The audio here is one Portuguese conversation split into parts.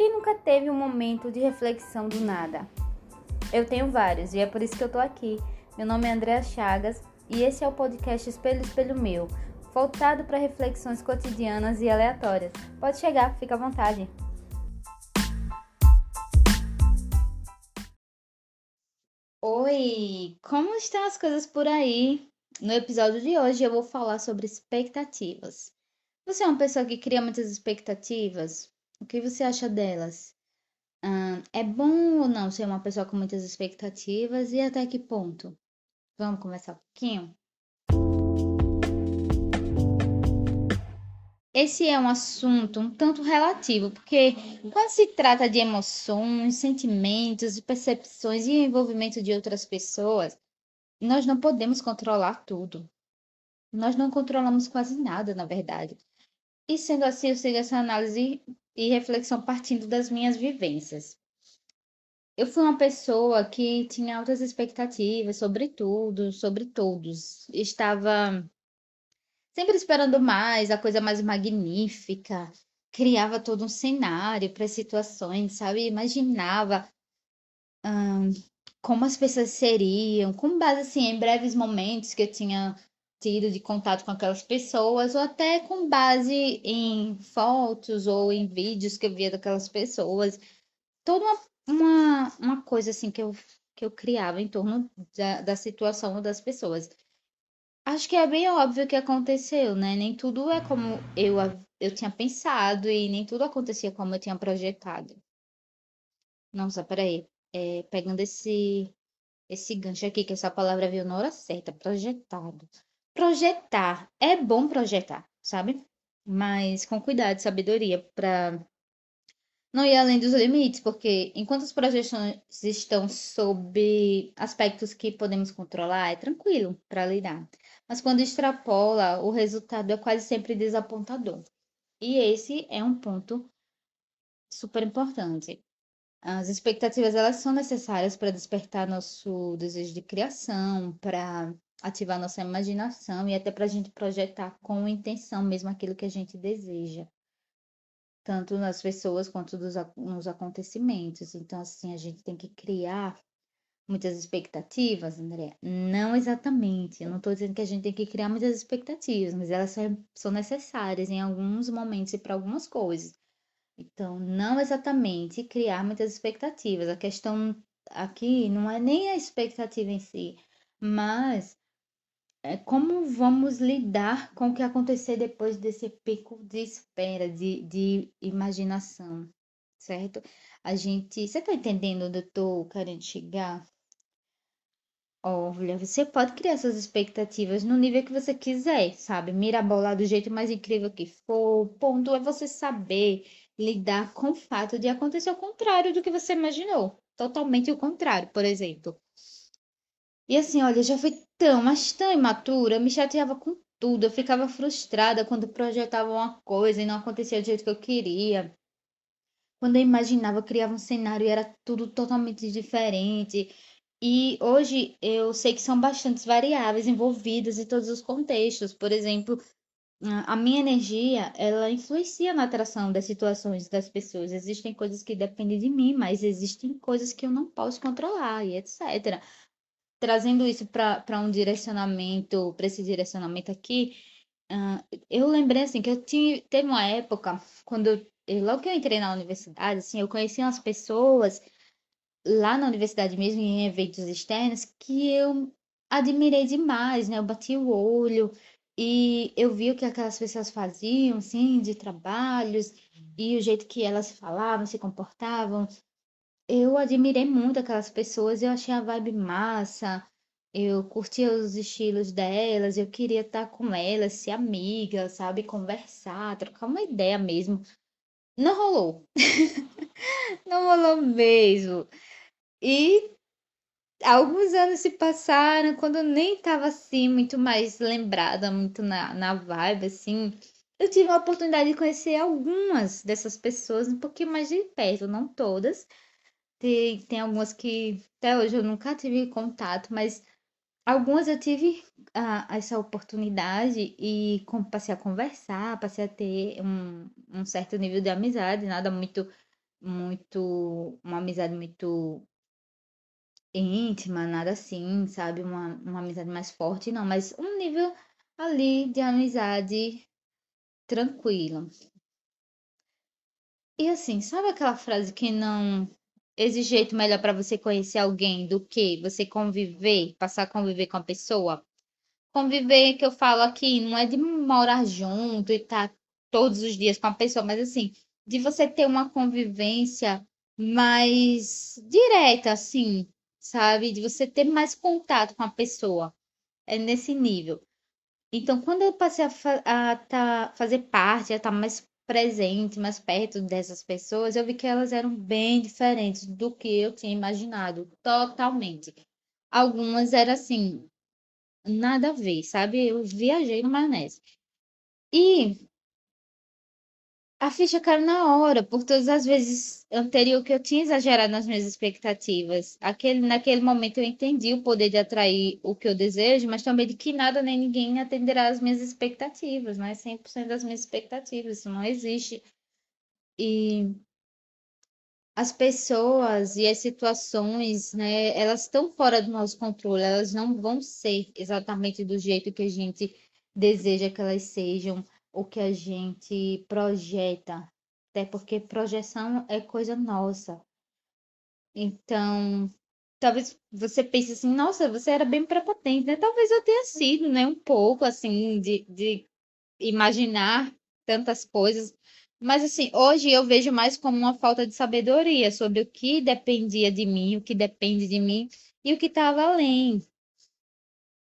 Quem nunca teve um momento de reflexão do nada? Eu tenho vários e é por isso que eu tô aqui. Meu nome é Andréa Chagas e esse é o podcast Espelho Espelho Meu, voltado para reflexões cotidianas e aleatórias. Pode chegar, fica à vontade. Oi, como estão as coisas por aí? No episódio de hoje eu vou falar sobre expectativas. Você é uma pessoa que cria muitas expectativas? O que você acha delas? é bom ou não ser uma pessoa com muitas expectativas e até que ponto? Vamos conversar um pouquinho? Esse é um assunto um tanto relativo, porque quando se trata de emoções, sentimentos, percepções e envolvimento de outras pessoas, nós não podemos controlar tudo. Nós não controlamos quase nada, na verdade. E sendo assim, eu sigo essa análise e reflexão partindo das minhas vivências. Eu fui uma pessoa que tinha altas expectativas sobre tudo, sobre todos. Estava sempre esperando mais, a coisa mais magnífica. Criava todo um cenário para situações, sabe? Imaginava hum, como as pessoas seriam, com base assim em breves momentos que eu tinha tido de contato com aquelas pessoas, ou até com base em fotos ou em vídeos que eu via daquelas pessoas. Toda uma, uma, uma coisa assim que eu, que eu criava em torno da, da situação das pessoas. Acho que é bem óbvio o que aconteceu, né? Nem tudo é como eu, eu tinha pensado e nem tudo acontecia como eu tinha projetado. Nossa, peraí. É, pegando esse, esse gancho aqui, que essa palavra veio na hora certa, projetado projetar. É bom projetar, sabe? Mas com cuidado e sabedoria para não ir além dos limites, porque enquanto as projeções estão sob aspectos que podemos controlar, é tranquilo para lidar. Mas quando extrapola, o resultado é quase sempre desapontador. E esse é um ponto super importante. As expectativas elas são necessárias para despertar nosso desejo de criação, para ativar nossa imaginação e até para a gente projetar com intenção mesmo aquilo que a gente deseja, tanto nas pessoas quanto dos, nos acontecimentos. Então, assim, a gente tem que criar muitas expectativas, André? Não exatamente. Eu não estou dizendo que a gente tem que criar muitas expectativas, mas elas são necessárias em alguns momentos e para algumas coisas. Então, não exatamente criar muitas expectativas. A questão aqui não é nem a expectativa em si, mas é, como vamos lidar com o que acontecer depois desse pico de espera, de, de imaginação, certo? A gente. Você tá entendendo onde eu tô querendo chegar? Olha, você pode criar suas expectativas no nível que você quiser, sabe? Mirabolar do jeito mais incrível que for. O ponto é você saber lidar com o fato de acontecer o contrário do que você imaginou. Totalmente o contrário, por exemplo. E assim, olha, já fui tão, mas tão imatura, eu me chateava com tudo, eu ficava frustrada quando projetava uma coisa e não acontecia do jeito que eu queria. Quando eu imaginava, eu criava um cenário e era tudo totalmente diferente. E hoje eu sei que são bastantes variáveis envolvidas em todos os contextos. Por exemplo, a minha energia, ela influencia na atração das situações das pessoas. Existem coisas que dependem de mim, mas existem coisas que eu não posso controlar e etc trazendo isso para um direcionamento, para esse direcionamento aqui, uh, eu lembrei assim que eu tinha, teve uma época, quando eu, logo que eu entrei na universidade, assim, eu conheci umas pessoas lá na universidade mesmo, em eventos externos, que eu admirei demais, né? Eu bati o olho e eu vi o que aquelas pessoas faziam, assim, de trabalhos, e o jeito que elas falavam, se comportavam, eu admirei muito aquelas pessoas, eu achei a vibe massa, eu curtia os estilos delas, eu queria estar com elas, ser amiga, sabe, conversar, trocar uma ideia mesmo. Não rolou. Não rolou mesmo. E alguns anos se passaram, quando eu nem estava assim, muito mais lembrada, muito na, na vibe, assim. Eu tive a oportunidade de conhecer algumas dessas pessoas um pouquinho mais de perto, não todas tem, tem algumas que até hoje eu nunca tive contato, mas algumas eu tive uh, essa oportunidade e passei a conversar, passei a ter um, um certo nível de amizade, nada muito muito, uma amizade muito íntima, nada assim, sabe? Uma, uma amizade mais forte, não, mas um nível ali de amizade tranquilo. E assim, sabe aquela frase que não existe jeito melhor para você conhecer alguém do que você conviver, passar a conviver com a pessoa? Conviver, que eu falo aqui, não é de morar junto e estar tá todos os dias com a pessoa, mas assim, de você ter uma convivência mais direta, assim, sabe? De você ter mais contato com a pessoa. É nesse nível. Então, quando eu passei a, fa a tá, fazer parte, a estar tá mais presente, mais perto dessas pessoas, eu vi que elas eram bem diferentes do que eu tinha imaginado, totalmente. Algumas eram assim, nada a ver, sabe? Eu viajei no maionese. E a ficha caiu na hora, por todas as vezes anterior que eu tinha exagerado nas minhas expectativas. Aquele, naquele momento eu entendi o poder de atrair o que eu desejo, mas também de que nada nem ninguém atenderá às minhas expectativas, né? 100% das minhas expectativas, isso não existe. E as pessoas e as situações, né, elas estão fora do nosso controle, elas não vão ser exatamente do jeito que a gente deseja que elas sejam o que a gente projeta, até porque projeção é coisa nossa. Então, talvez você pense assim, nossa, você era bem prepotente, né? Talvez eu tenha sido, né? Um pouco assim, de, de imaginar tantas coisas. Mas assim, hoje eu vejo mais como uma falta de sabedoria sobre o que dependia de mim, o que depende de mim e o que estava além.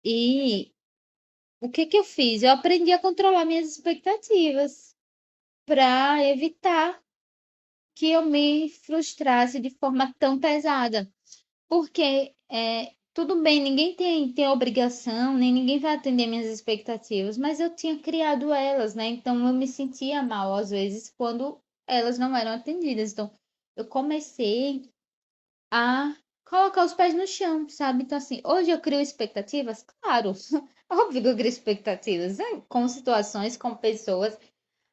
E o que que eu fiz? Eu aprendi a controlar minhas expectativas para evitar que eu me frustrasse de forma tão pesada. Porque é, tudo bem, ninguém tem, tem obrigação, nem ninguém vai atender minhas expectativas, mas eu tinha criado elas, né? Então eu me sentia mal às vezes quando elas não eram atendidas. Então eu comecei a colocar os pés no chão, sabe? Então, assim, hoje eu crio expectativas? Claro, óbvio que eu crio expectativas, né? com situações, com pessoas,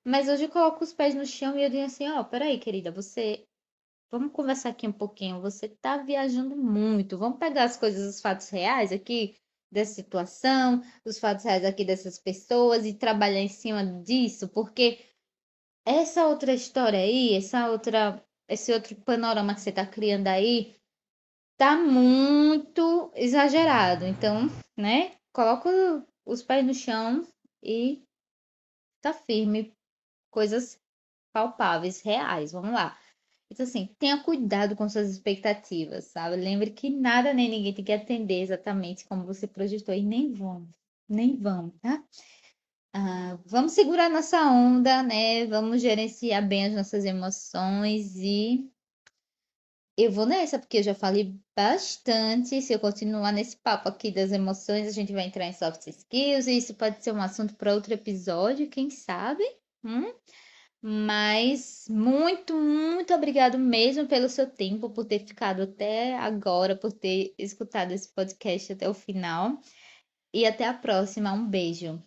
mas hoje eu coloco os pés no chão e eu digo assim: ó, oh, peraí, querida, você. Vamos conversar aqui um pouquinho. Você tá viajando muito. Vamos pegar as coisas, os fatos reais aqui dessa situação, os fatos reais aqui dessas pessoas e trabalhar em cima disso, porque essa outra história aí, essa outra, esse outro panorama que você tá criando aí, tá muito exagerado. Então, né? Coloca os pés no chão e tá firme. Coisas palpáveis, reais. Vamos lá. Então, assim, tenha cuidado com suas expectativas, sabe? Lembre que nada nem ninguém tem que atender exatamente como você projetou e nem vamos, nem vamos, tá? Ah, vamos segurar nossa onda, né? Vamos gerenciar bem as nossas emoções e eu vou nessa, porque eu já falei bastante. Se eu continuar nesse papo aqui das emoções, a gente vai entrar em soft skills, e isso pode ser um assunto para outro episódio, quem sabe? Hum? Mas muito, muito obrigado mesmo pelo seu tempo, por ter ficado até agora, por ter escutado esse podcast até o final. E até a próxima. Um beijo.